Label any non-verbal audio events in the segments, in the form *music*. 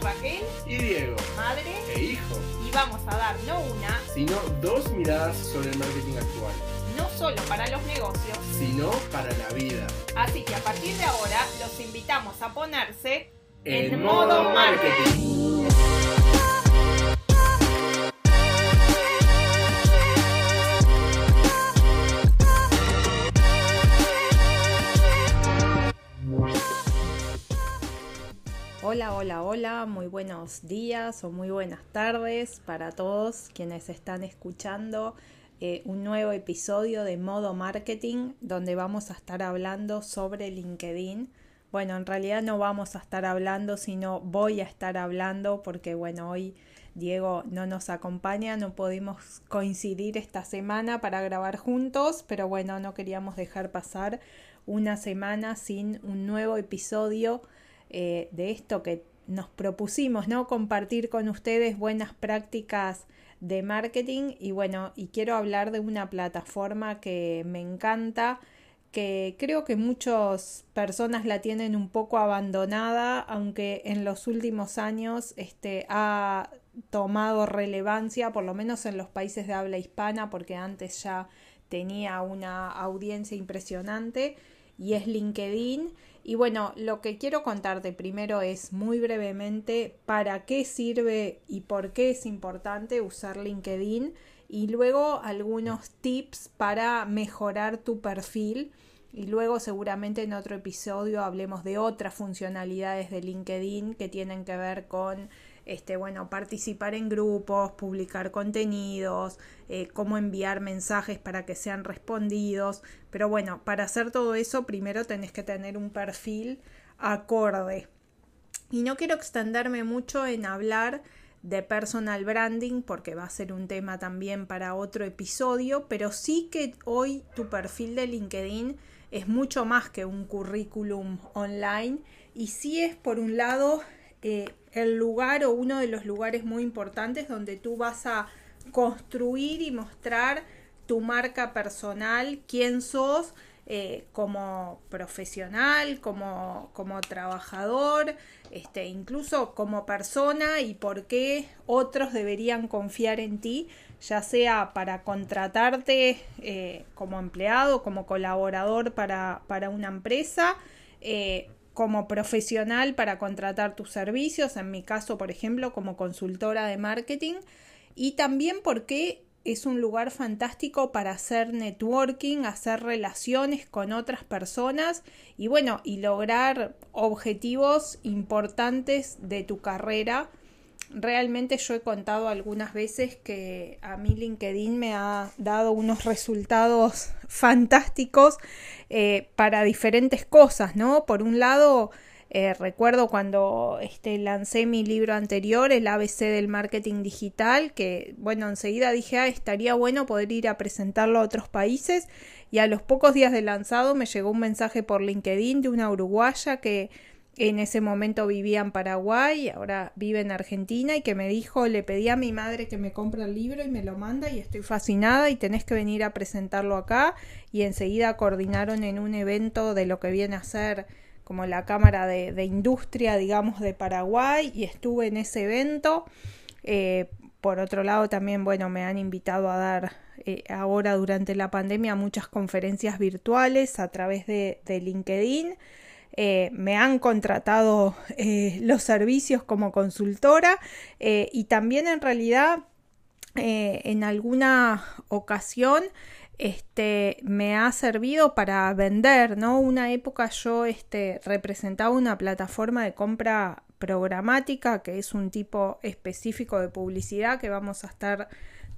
Raquel y Diego, madre. E hijo, y vamos a dar no una, sino dos miradas sobre el marketing actual, no solo para los negocios, sino para la vida. así que a partir de ahora los invitamos a ponerse En modo marketing. Hola, hola, hola, muy buenos días o muy buenas tardes para todos quienes están escuchando eh, un nuevo episodio de Modo Marketing donde vamos a estar hablando sobre LinkedIn. Bueno, en realidad no vamos a estar hablando, sino voy a estar hablando porque bueno, hoy Diego no nos acompaña, no pudimos coincidir esta semana para grabar juntos, pero bueno, no queríamos dejar pasar una semana sin un nuevo episodio eh, de esto que nos propusimos, ¿no? Compartir con ustedes buenas prácticas de marketing y bueno, y quiero hablar de una plataforma que me encanta, que creo que muchas personas la tienen un poco abandonada, aunque en los últimos años este, ha tomado relevancia, por lo menos en los países de habla hispana, porque antes ya tenía una audiencia impresionante, y es LinkedIn. Y bueno, lo que quiero contarte primero es muy brevemente para qué sirve y por qué es importante usar LinkedIn y luego algunos tips para mejorar tu perfil. Y luego seguramente en otro episodio hablemos de otras funcionalidades de LinkedIn que tienen que ver con este, bueno, participar en grupos, publicar contenidos, eh, cómo enviar mensajes para que sean respondidos. Pero bueno, para hacer todo eso, primero tenés que tener un perfil acorde. Y no quiero extenderme mucho en hablar de personal branding porque va a ser un tema también para otro episodio, pero sí que hoy tu perfil de LinkedIn es mucho más que un currículum online y sí es por un lado eh, el lugar o uno de los lugares muy importantes donde tú vas a construir y mostrar tu marca personal, quién sos eh, como profesional, como, como trabajador, este, incluso como persona y por qué otros deberían confiar en ti, ya sea para contratarte eh, como empleado, como colaborador para, para una empresa, eh, como profesional para contratar tus servicios, en mi caso, por ejemplo, como consultora de marketing, y también porque es un lugar fantástico para hacer networking, hacer relaciones con otras personas y bueno, y lograr objetivos importantes de tu carrera realmente yo he contado algunas veces que a mí LinkedIn me ha dado unos resultados *laughs* fantásticos eh, para diferentes cosas, ¿no? Por un lado, eh, recuerdo cuando este, lancé mi libro anterior, el ABC del marketing digital, que bueno, enseguida dije, ah, estaría bueno poder ir a presentarlo a otros países y a los pocos días de lanzado me llegó un mensaje por LinkedIn de una uruguaya que en ese momento vivía en Paraguay, ahora vive en Argentina y que me dijo, le pedí a mi madre que me compre el libro y me lo manda y estoy fascinada y tenés que venir a presentarlo acá y enseguida coordinaron en un evento de lo que viene a ser como la Cámara de, Industria, digamos, de Paraguay y estuve en ese evento. Eh, por otro lado, también, bueno, me han invitado a dar eh, ahora durante la pandemia muchas conferencias virtuales a través de, de LinkedIn. Eh, me han contratado eh, los servicios como consultora eh, y también en realidad en alguna ocasión este, me ha servido para vender, ¿no? Una época yo este, representaba una plataforma de compra programática, que es un tipo específico de publicidad que vamos a estar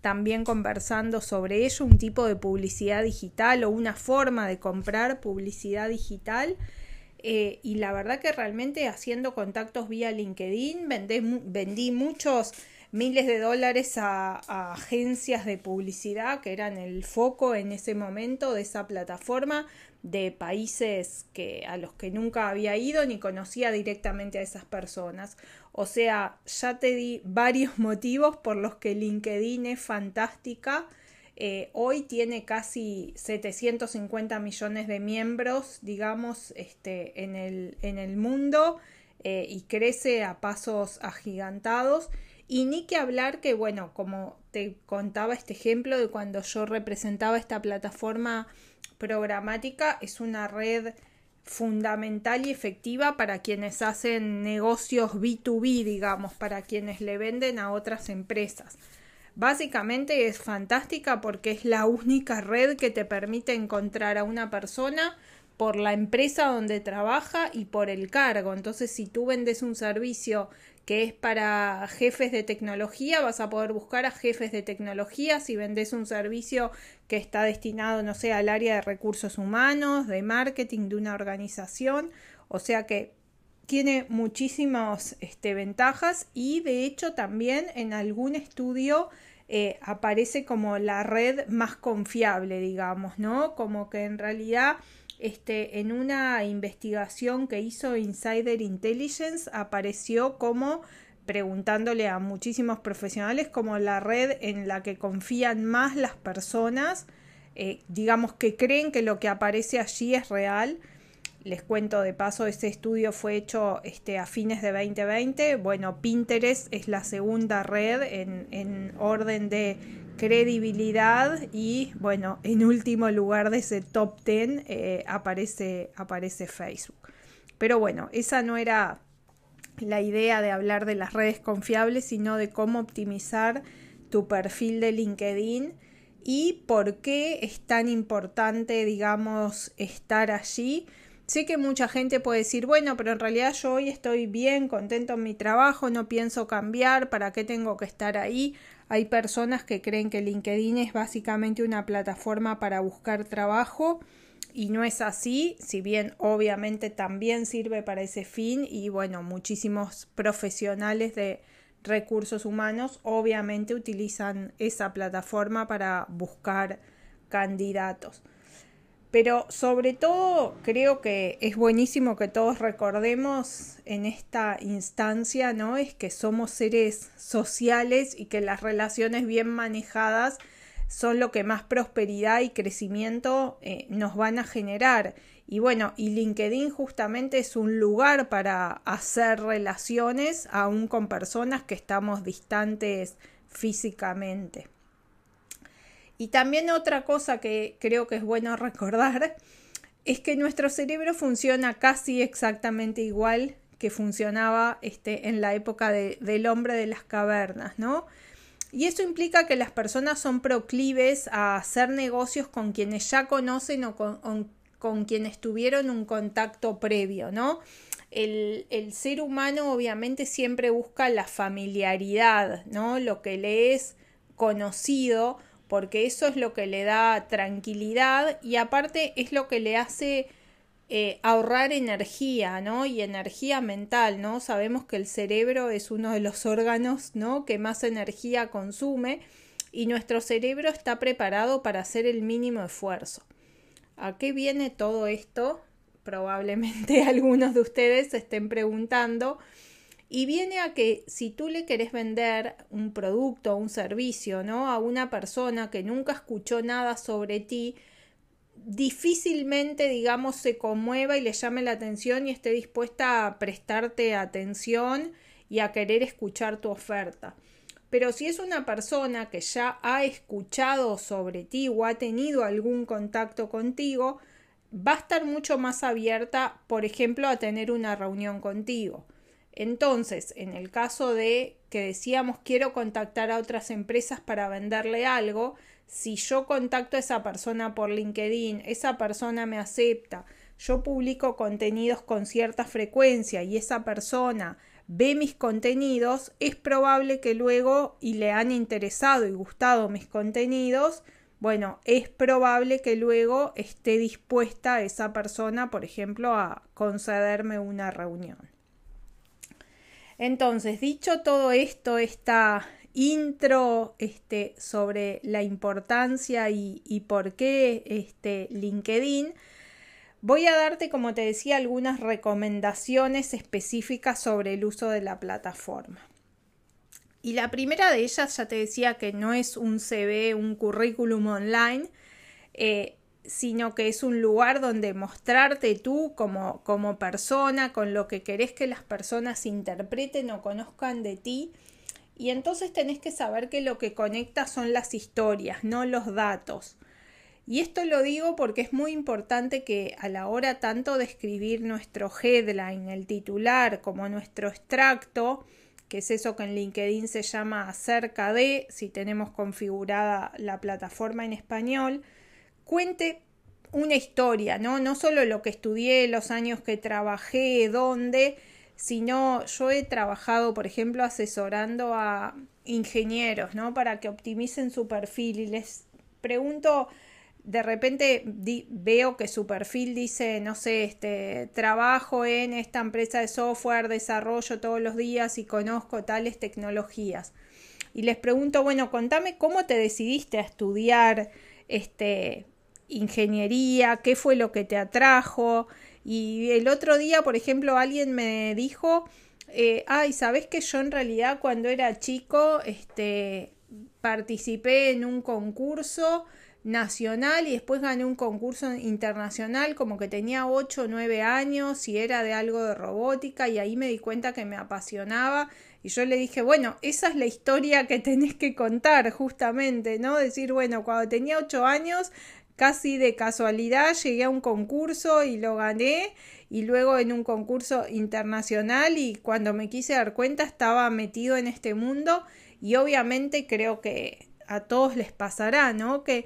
también conversando sobre ello, un tipo de publicidad digital o una forma de comprar publicidad digital. Eh, y la verdad que realmente haciendo contactos vía LinkedIn vendí muchos miles de dólares a, agencias de publicidad que eran el foco en ese momento de esa plataforma de países que a los que nunca había ido ni conocía directamente a esas personas. O sea, ya te di varios *laughs* motivos por los que LinkedIn es fantástica eh, hoy tiene casi 750 millones de miembros, digamos, este, en, el, en el mundo. eh, y crece a pasos agigantados. Y ni que hablar que, bueno, como te contaba este ejemplo de cuando yo representaba esta plataforma programática, es una red fundamental y efectiva para quienes hacen negocios B2B, digamos, para quienes le venden a otras empresas. Básicamente es fantástica porque es la única red que te permite encontrar a una persona por la empresa donde trabaja y por el cargo. Entonces, si tú vendes un servicio que es para jefes de tecnología, vas a poder buscar a jefes de tecnología. Si vendes un servicio que está destinado, no sé, al área de recursos humanos, de marketing de una organización, o sea que tiene muchísimas este, ventajas y de hecho también en algún estudio eh, aparece como la red más confiable, digamos, ¿no? Como que en realidad este, en una investigación que hizo Insider Intelligence apareció como preguntándole a muchísimos profesionales como la red en la que confían más las personas, eh, digamos que creen que lo que aparece allí es real. Les cuento de paso, ese estudio fue hecho este, a fines de 2020. Bueno, Pinterest es la segunda red en, en orden de credibilidad y bueno, en último lugar de ese top 10 eh, aparece, aparece Facebook. Pero bueno, esa no era la idea de hablar de las redes confiables, sino de cómo optimizar tu perfil de LinkedIn y por qué es tan importante, digamos, estar allí. Sé que mucha gente puede decir, bueno, pero en realidad yo hoy estoy bien, contento en mi trabajo, no pienso cambiar, ¿para qué tengo que estar ahí? Hay personas que creen que LinkedIn es básicamente una plataforma para buscar trabajo y no es así, si bien obviamente también sirve para ese fin y bueno, muchísimos profesionales de recursos humanos obviamente utilizan esa plataforma para buscar candidatos. Pero sobre todo creo que es buenísimo que todos recordemos en esta instancia, ¿no? Es que somos seres sociales y que las relaciones bien manejadas son lo que más prosperidad y crecimiento eh, nos van a generar. Y bueno, y LinkedIn justamente es un lugar para hacer relaciones aún con personas que estamos distantes físicamente. Y también otra cosa que creo que es bueno *laughs* recordar es que nuestro cerebro funciona casi exactamente igual que funcionaba este, en la época del hombre de las cavernas, ¿no? Y eso implica que las personas son proclives a hacer negocios con quienes ya conocen o con, quienes tuvieron un contacto previo, ¿no? El, el, ser humano obviamente siempre busca la familiaridad, ¿no? Lo que le es conocido porque eso es lo que le da tranquilidad y aparte es lo que le hace eh, ahorrar energía, ¿no? Y energía mental, ¿no? Sabemos que el cerebro es uno de los órganos, ¿no? Que más energía consume y nuestro cerebro está preparado para hacer el mínimo esfuerzo. ¿A qué viene todo esto? Probablemente *laughs* algunos de ustedes se estén preguntando. Y viene a que si tú le querés vender un producto un servicio, ¿no? A una persona que nunca escuchó nada sobre ti, difícilmente, digamos, se conmueva y le llame la atención y esté dispuesta a prestarte atención y a querer escuchar tu oferta. Pero si es una persona que ya ha escuchado sobre ti o ha tenido algún contacto contigo, va a estar mucho más abierta, por ejemplo, a tener una reunión contigo. Entonces, en el caso de que decíamos quiero contactar a otras empresas para venderle algo, si yo contacto a esa persona por LinkedIn, esa persona me acepta, yo publico contenidos con cierta frecuencia y esa persona ve mis contenidos, es probable que luego y le han interesado y gustado mis contenidos, bueno, es probable que luego esté dispuesta esa persona, por ejemplo, a concederme una reunión. Entonces, dicho todo esto, esta intro este, sobre la importancia y, por qué este, LinkedIn, voy a darte, como te decía, algunas recomendaciones específicas sobre el uso de la plataforma. Y la primera de ellas, ya te decía que no es un CV, un currículum online, eh, sino que es un lugar donde mostrarte tú como, como persona, con lo que querés que las personas interpreten o conozcan de ti. Y entonces tenés que saber que lo que conecta son las historias, no los datos. Y esto lo digo porque es muy importante que a la hora tanto de escribir nuestro headline, el titular, como nuestro extracto, que es eso que en LinkedIn se llama acerca de, si tenemos configurada la plataforma en español, cuente una historia, ¿no? No solo lo que estudié, los años que trabajé, dónde, sino yo he trabajado, por ejemplo, asesorando a ingenieros, ¿no? Para que optimicen su perfil y les pregunto, de repente veo que su perfil dice, no sé, este, trabajo en esta empresa de software, desarrollo todos los días y conozco tales tecnologías. Y les pregunto, bueno, contame cómo te decidiste a estudiar este, ingeniería, qué fue lo que te atrajo. Y el otro día, por ejemplo, alguien me dijo, eh, ay, ¿sabes que yo en realidad cuando era chico este, participé en un concurso nacional y después gané un concurso internacional como que tenía 8 o 9 años y era de algo de robótica y ahí me di cuenta que me apasionaba y yo le dije, bueno, esa es la historia que tenés que contar justamente, ¿no? Decir, bueno, cuando tenía 8 años casi de casualidad llegué a un concurso y lo gané y luego en un concurso internacional y cuando me quise dar cuenta estaba metido en este mundo y obviamente creo que a todos les pasará, ¿no? Que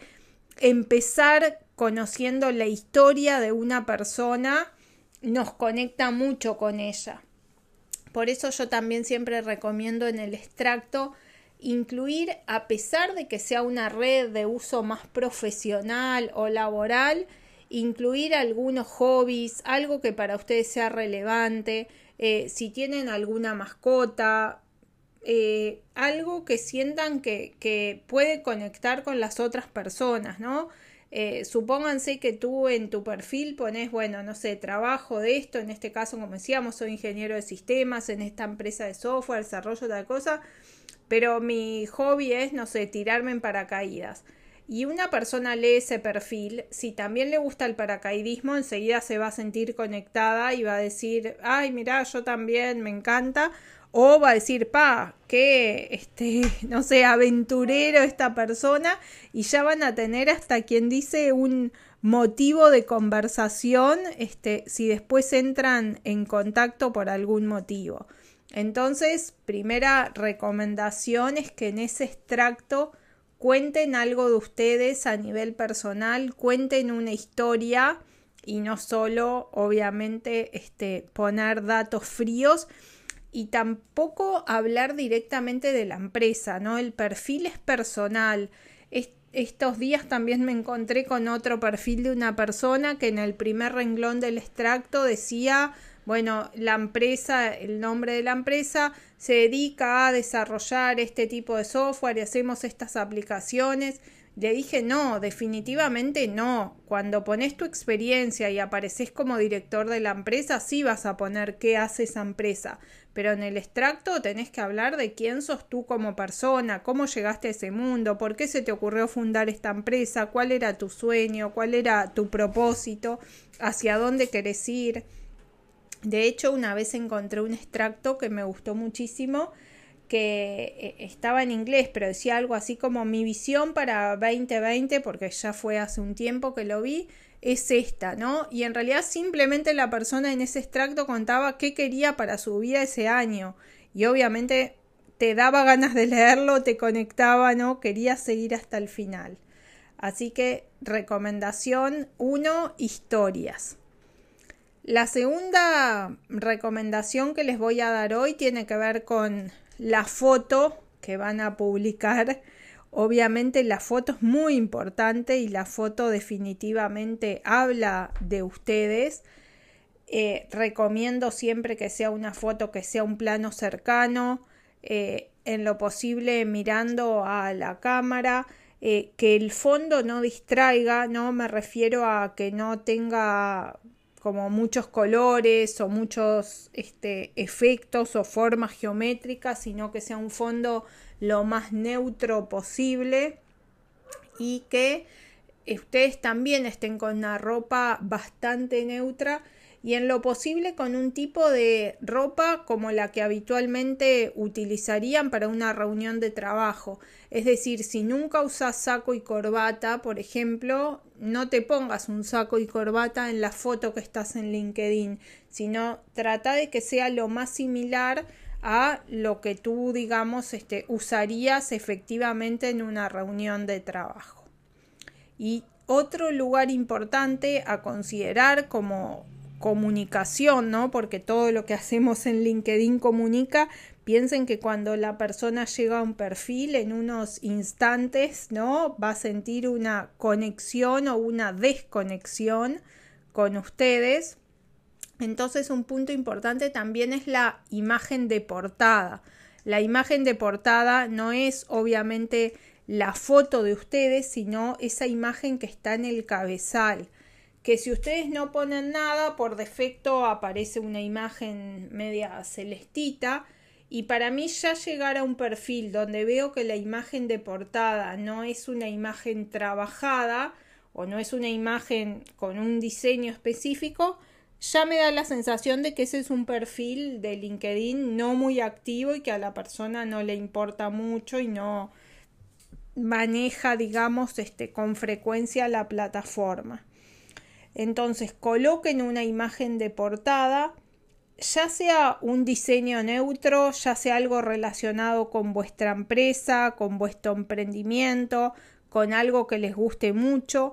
empezar conociendo la historia de una persona nos conecta mucho con ella. Por eso yo también siempre recomiendo en el extracto incluir, a pesar de que sea una red de uso más profesional o laboral, incluir algunos hobbies, algo que para ustedes sea relevante, eh, si tienen alguna mascota, eh, algo que sientan que, que, puede conectar con las otras personas, ¿no? Eh, supónganse que tú en tu perfil pones, bueno, no sé, trabajo de esto, en este caso, como decíamos, soy ingeniero de sistemas en esta empresa de software, desarrollo tal cosa, pero mi hobby es, no sé, tirarme en paracaídas. Y una persona lee ese perfil, si también le gusta el paracaidismo, enseguida se va a sentir conectada y va a decir, ay, mira, yo también, me encanta o va a decir, pa, que, este, *laughs* no sé, aventurero esta persona, y ya van a tener hasta quien dice un motivo de conversación, este, si después entran en contacto por algún motivo. Entonces, primera recomendación es que en ese extracto cuenten algo de ustedes a nivel personal, cuenten una historia y no solo, obviamente, este, poner datos fríos, y tampoco hablar directamente de la empresa, ¿no? El perfil es personal. estos días también me encontré con otro perfil de una persona que en el primer renglón del extracto decía, bueno, la empresa, el nombre de la empresa se dedica a desarrollar este tipo de software y hacemos estas aplicaciones. Le dije, no, definitivamente no. Cuando pones tu experiencia y apareces como director de la empresa, sí vas a poner qué hace esa empresa. Pero en el extracto tenés que hablar de quién sos tú como persona, cómo llegaste a ese mundo, por qué se te ocurrió fundar esta empresa, cuál era tu sueño, cuál era tu propósito, hacia dónde querés ir. De hecho, una vez encontré un extracto que me gustó muchísimo que eh, estaba en inglés, pero decía algo así como mi visión para 2020, porque ya fue hace un tiempo que lo vi, es esta, ¿no? Y en realidad simplemente la persona en ese extracto contaba qué quería para su vida ese año. Y obviamente te daba ganas de leerlo, te conectaba, ¿no? Quería seguir hasta el final. Así que recomendación 1, historias. La segunda recomendación que les voy a dar hoy tiene que ver con la foto que van a publicar. Obviamente la foto es muy importante y la foto definitivamente habla de ustedes. Eh, recomiendo siempre que sea una foto que sea un plano cercano, eh, en lo posible mirando a la cámara, eh, que el fondo no distraiga, no me refiero a que no tenga como muchos colores o muchos este, efectos o formas geométricas, sino que sea un fondo lo más neutro posible y que ustedes también estén con una ropa bastante neutra y en lo posible con un tipo de ropa como la que habitualmente utilizarían para una reunión de trabajo. Es decir, si nunca usas saco y corbata, por ejemplo, no te pongas un saco y corbata en la foto que estás en LinkedIn, sino trata de que sea lo más similar a lo que tú, digamos, este, usarías efectivamente en una reunión de trabajo. Y otro lugar importante a considerar como comunicación, ¿no? Porque todo lo que hacemos en LinkedIn comunica. Piensen que cuando la persona llega a un perfil en unos instantes, ¿no? Va a sentir una conexión o una desconexión con ustedes. Entonces un punto importante también es la imagen de portada. La imagen de portada no es obviamente la foto de ustedes, sino esa imagen que está en el cabezal que si ustedes no ponen nada, por defecto aparece una imagen media celestita. Y para mí ya llegar a un perfil donde veo que la imagen de portada no es una imagen trabajada o no es una imagen con un diseño específico, ya me da la sensación de que ese es un perfil de LinkedIn no muy activo y que a la persona no le importa mucho y no maneja, digamos, este, con frecuencia la plataforma. Entonces coloquen una imagen de portada, ya sea un diseño neutro, ya sea algo relacionado con vuestra empresa, con vuestro emprendimiento, con algo que les guste mucho.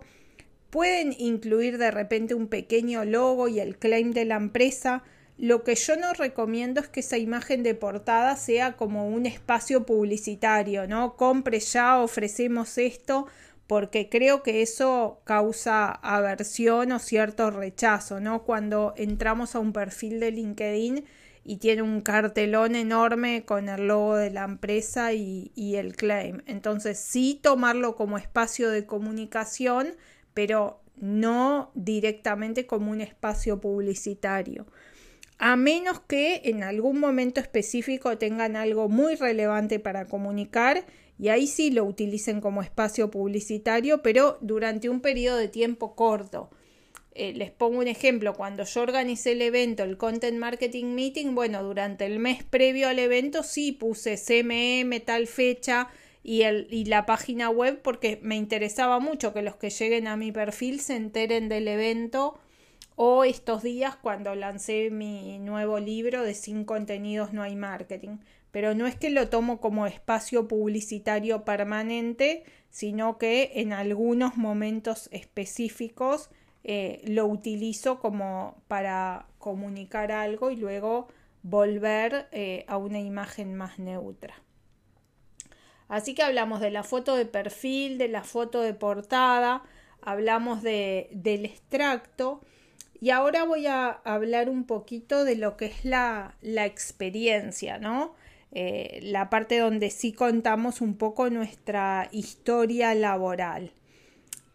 Pueden incluir de repente un pequeño logo y el claim de la empresa. Lo que yo no recomiendo es que esa imagen de portada sea como un espacio publicitario, ¿no? Compre ya, ofrecemos esto porque creo que eso causa aversión o cierto rechazo, ¿no? Cuando entramos a un perfil de LinkedIn y tiene un cartelón enorme con el logo de la empresa y, y el claim. Entonces sí tomarlo como espacio de comunicación, pero no directamente como un espacio publicitario. A menos que en algún momento específico tengan algo muy relevante para comunicar y ahí sí lo utilicen como espacio publicitario, pero durante un periodo de tiempo corto. Eh, les pongo un ejemplo, cuando yo organicé el evento, el Content Marketing Meeting, bueno, durante el mes previo al evento sí puse CMM tal fecha y, el, y la página web porque me interesaba mucho que los que lleguen a mi perfil se enteren del evento o estos días cuando lancé mi nuevo libro de Sin contenidos no hay marketing pero no es que lo tomo como espacio publicitario permanente, sino que en algunos momentos específicos eh, lo utilizo como para comunicar algo y luego volver eh, a una imagen más neutra. Así que hablamos de la foto de perfil, de la foto de portada, hablamos de, del extracto y ahora voy a hablar un poquito de lo que es la, la experiencia, ¿no? Eh, la parte donde sí contamos un poco nuestra historia laboral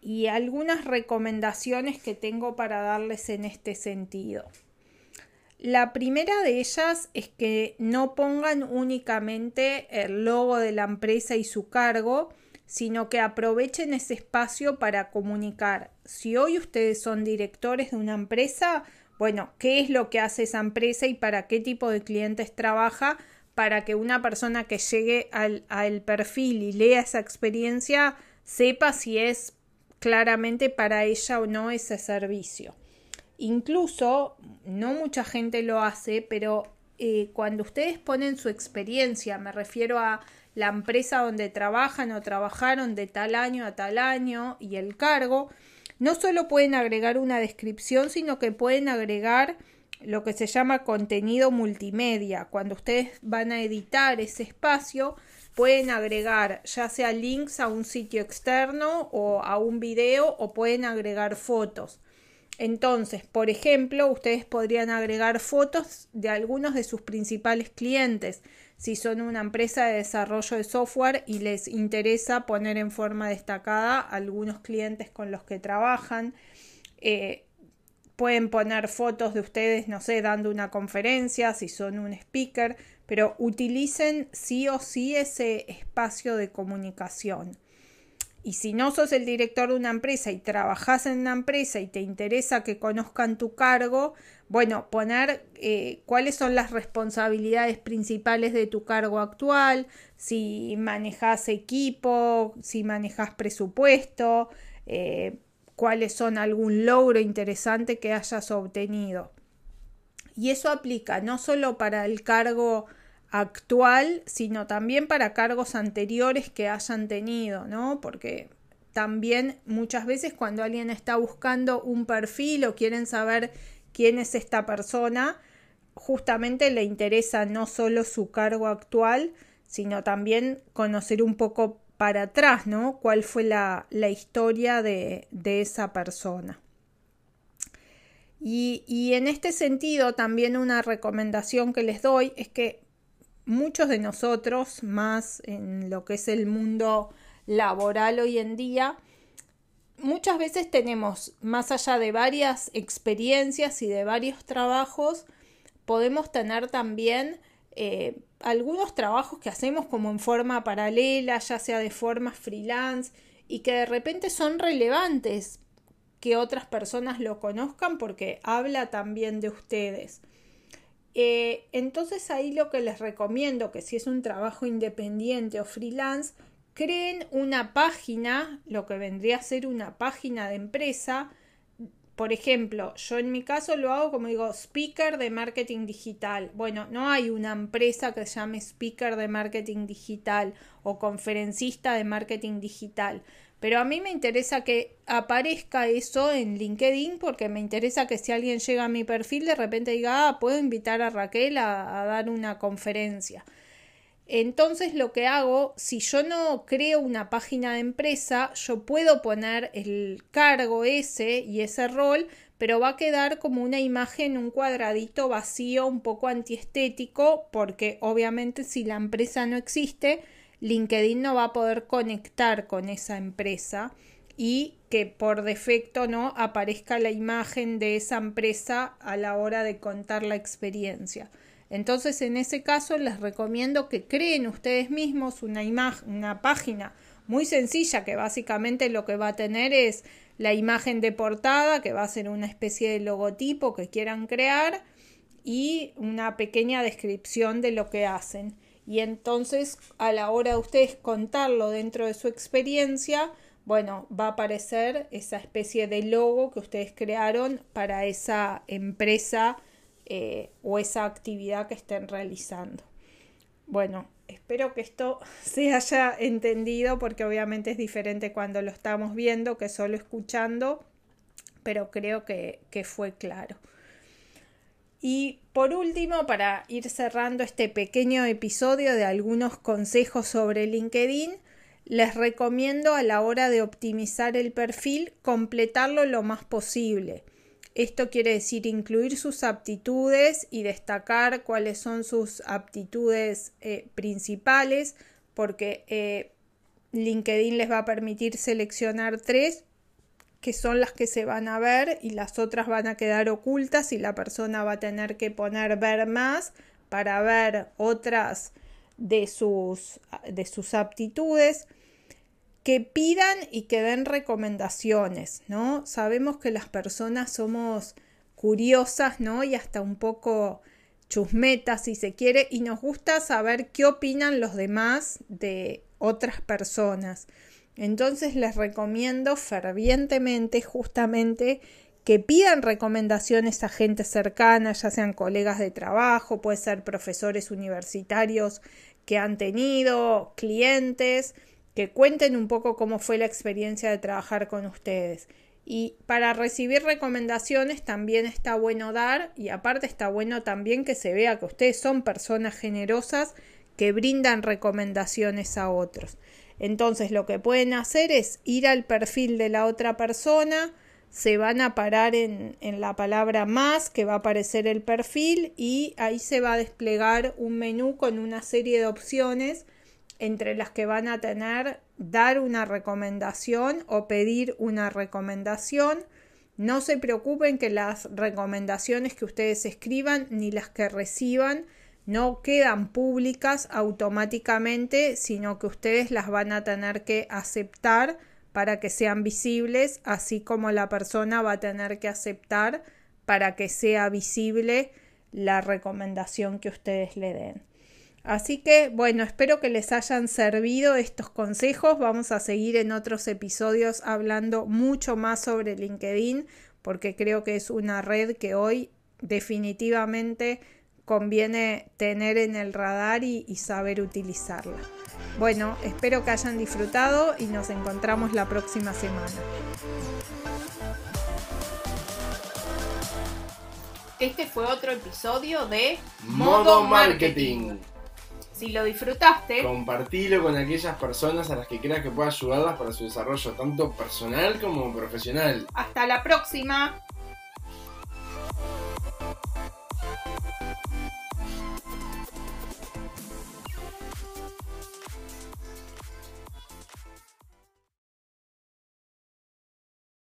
y algunas recomendaciones que tengo para darles en este sentido. La primera de ellas es que no pongan únicamente el logo de la empresa y su cargo, sino que aprovechen ese espacio para comunicar. Si hoy ustedes son directores de una empresa, bueno, qué es lo que hace esa empresa y para qué tipo de clientes trabaja para que una persona que llegue al, perfil y lea esa experiencia sepa si es claramente para ella o no ese servicio. Incluso, no mucha gente lo hace, pero eh, cuando ustedes ponen su experiencia, me refiero a la empresa donde trabajan o trabajaron de tal año a tal año y el cargo, no solo pueden agregar una descripción, sino que pueden agregar lo que se llama contenido multimedia. Cuando ustedes van a editar ese espacio, pueden agregar ya sea links a un sitio externo o a un video o pueden agregar fotos. Entonces, por ejemplo, ustedes podrían agregar fotos de algunos de sus principales clientes. Si son una empresa de desarrollo de software y les interesa poner en forma destacada algunos clientes con los que trabajan, eh, Pueden poner fotos de ustedes, no sé, dando una conferencia, si son un speaker, pero utilicen sí o sí ese espacio de comunicación. y si no sos el director de una empresa y trabajas en una empresa y te interesa que conozcan tu cargo, bueno, poner eh, cuáles son las responsabilidades principales de tu cargo actual, si manejas equipo, si manejas presupuesto, eh, cuáles son algún logro interesante que hayas obtenido. Y eso aplica no solo para el cargo actual, sino también para cargos anteriores que hayan tenido, ¿no? Porque también muchas veces cuando alguien está buscando un perfil o quieren saber quién es esta persona, justamente le interesa no solo su cargo actual, sino también conocer un poco para atrás, ¿no? ¿Cuál fue la, la historia de, de, esa persona? Y, y en este sentido, también una recomendación que les doy es que muchos de nosotros, más en lo que es el mundo laboral hoy en día, muchas veces tenemos, más allá de varias experiencias y de varios trabajos, podemos tener también eh, algunos trabajos que hacemos como en forma paralela, ya sea de forma freelance, y que de repente son relevantes que otras personas lo conozcan porque habla también de ustedes. Eh, entonces ahí lo que les recomiendo, que si es un trabajo independiente o freelance, creen una página, lo que vendría a ser una página de empresa. Por ejemplo, yo en mi caso lo hago como digo, speaker de marketing digital. Bueno, no hay una empresa que se llame speaker de marketing digital o conferencista de marketing digital. Pero a mí me interesa que aparezca eso en LinkedIn porque me interesa que si alguien llega a mi perfil de repente diga, ah, puedo invitar a Raquel a, a dar una conferencia. Entonces lo que hago, si yo no creo una página de empresa, yo puedo poner el cargo ese y ese rol, pero va a quedar como una imagen, un cuadradito vacío, un poco antiestético, porque obviamente si la empresa no existe, LinkedIn no va a poder conectar con esa empresa y que por defecto no aparezca la imagen de esa empresa a la hora de contar la experiencia. Entonces, en ese caso, les recomiendo que creen ustedes mismos una imagen, una página muy sencilla que básicamente lo que va a tener es la imagen de portada, que va a ser una especie de logotipo que quieran crear y una pequeña descripción de lo que hacen. Y entonces a la hora de ustedes contarlo dentro de su experiencia, bueno, va a aparecer esa especie de logo que ustedes crearon para esa empresa eh, o esa actividad que estén realizando. Bueno, espero que esto *laughs* se haya entendido porque obviamente es diferente cuando lo estamos viendo que solo escuchando, pero creo que, que fue claro. Y por último, para ir cerrando este pequeño episodio de algunos consejos sobre LinkedIn, les recomiendo a la hora de optimizar el perfil completarlo lo más posible. Esto quiere decir incluir sus aptitudes y destacar cuáles son sus aptitudes eh, principales, porque eh, LinkedIn les va a permitir seleccionar tres que son las que se van a ver y las otras van a quedar ocultas y la persona va a tener que poner ver más para ver otras de sus, de sus aptitudes que pidan y que den recomendaciones, ¿no? Sabemos que las personas somos curiosas, ¿no? Y hasta un poco chusmetas, si se quiere, y nos gusta saber qué opinan los demás de otras personas. Entonces les recomiendo fervientemente justamente que pidan recomendaciones a gente cercana, ya sean colegas de trabajo, puede ser profesores universitarios que han tenido, clientes, que cuenten un poco cómo fue la experiencia de trabajar con ustedes. Y para recibir recomendaciones también está bueno dar y aparte está bueno también que se vea que ustedes son personas generosas que brindan recomendaciones a otros. Entonces lo que pueden hacer es ir al perfil de la otra persona, se van a parar en, en, la palabra más que va a aparecer el perfil y ahí se va a desplegar un menú con una serie de opciones entre las que van a tener dar una recomendación o pedir una recomendación. No se preocupen que las recomendaciones que ustedes escriban ni las que reciban no quedan públicas automáticamente, sino que ustedes las van a tener que aceptar para que sean visibles, así como la persona va a tener que aceptar para que sea visible la recomendación que ustedes le den. Así que bueno, espero que les hayan servido estos consejos. Vamos a seguir en otros episodios hablando mucho más sobre LinkedIn porque creo que es una red que hoy definitivamente conviene tener en el radar y, y, saber utilizarla. Bueno, espero que hayan disfrutado y nos encontramos la próxima semana. Este fue otro episodio de Modo Marketing. Si lo disfrutaste, Compartilo con aquellas personas a las que creas que pueda ayudarlas para su desarrollo tanto personal como profesional. hasta la próxima.